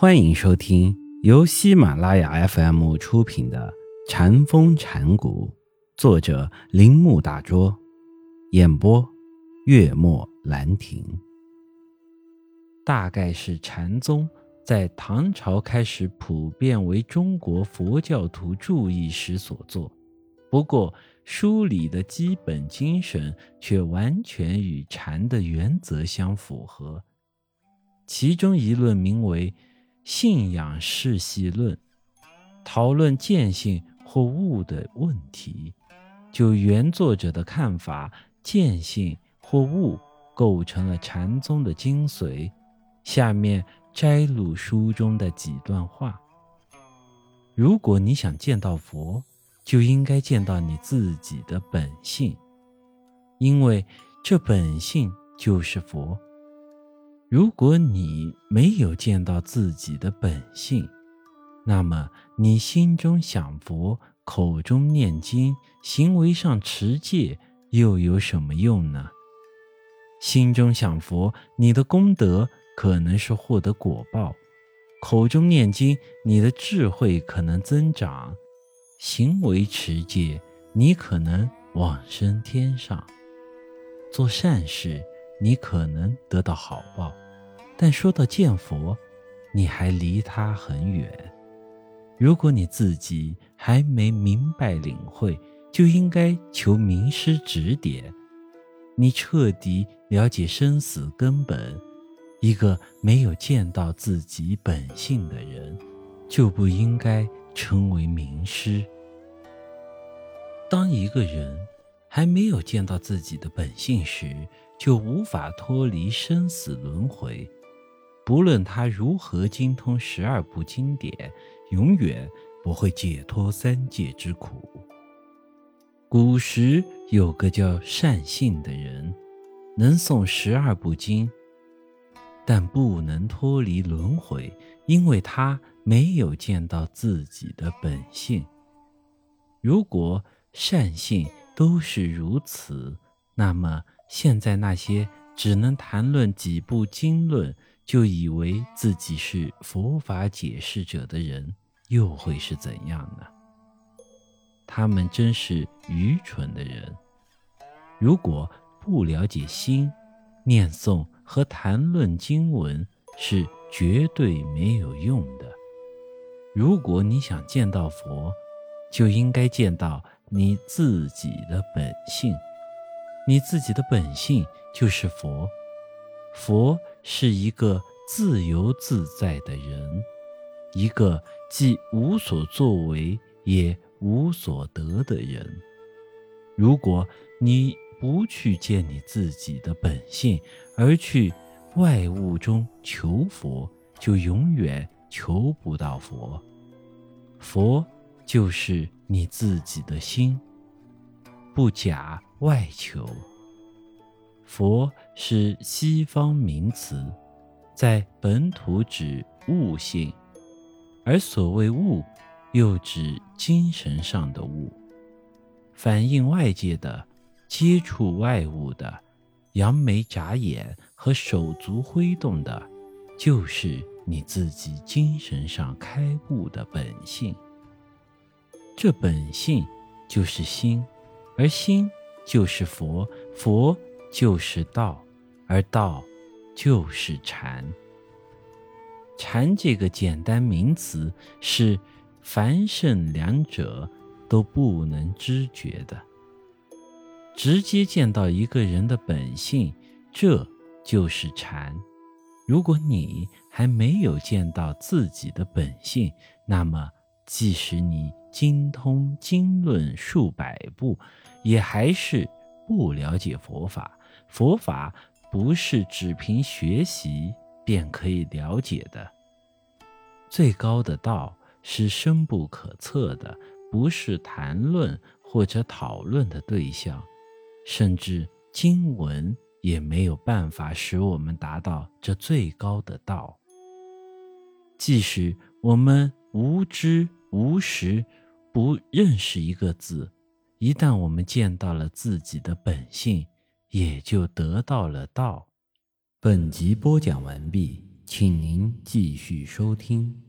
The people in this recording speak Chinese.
欢迎收听由喜马拉雅 FM 出品的《禅风禅谷，作者铃木大拙，演播月末兰亭。大概是禅宗在唐朝开始普遍为中国佛教徒注意时所作，不过书里的基本精神却完全与禅的原则相符合。其中一论名为。信仰世系论，讨论见性或悟的问题。就原作者的看法，见性或悟构成了禅宗的精髓。下面摘录书中的几段话：如果你想见到佛，就应该见到你自己的本性，因为这本性就是佛。如果你没有见到自己的本性，那么你心中想佛、口中念经、行为上持戒，又有什么用呢？心中想佛，你的功德可能是获得果报；口中念经，你的智慧可能增长；行为持戒，你可能往生天上。做善事。你可能得到好报，但说到见佛，你还离他很远。如果你自己还没明白领会，就应该求名师指点。你彻底了解生死根本，一个没有见到自己本性的人，就不应该称为名师。当一个人还没有见到自己的本性时，就无法脱离生死轮回，不论他如何精通十二部经典，永远不会解脱三界之苦。古时有个叫善信的人，能诵十二部经，但不能脱离轮回，因为他没有见到自己的本性。如果善信都是如此，那么。现在那些只能谈论几部经论，就以为自己是佛法解释者的人，又会是怎样呢？他们真是愚蠢的人。如果不了解心，念诵和谈论经文是绝对没有用的。如果你想见到佛，就应该见到你自己的本性。你自己的本性就是佛，佛是一个自由自在的人，一个既无所作为也无所得的人。如果你不去见你自己的本性，而去外物中求佛，就永远求不到佛。佛就是你自己的心，不假。外求，佛是西方名词，在本土指悟性，而所谓悟，又指精神上的悟，反映外界的、接触外物的、扬眉眨眼和手足挥动的，就是你自己精神上开悟的本性。这本性就是心，而心。就是佛，佛就是道，而道就是禅。禅这个简单名词是凡圣两者都不能知觉的。直接见到一个人的本性，这就是禅。如果你还没有见到自己的本性，那么即使你精通经论数百部，也还是不了解佛法。佛法不是只凭学习便可以了解的。最高的道是深不可测的，不是谈论或者讨论的对象，甚至经文也没有办法使我们达到这最高的道。即使我们无知无识，不认识一个字。一旦我们见到了自己的本性，也就得到了道。本集播讲完毕。请您继续收听。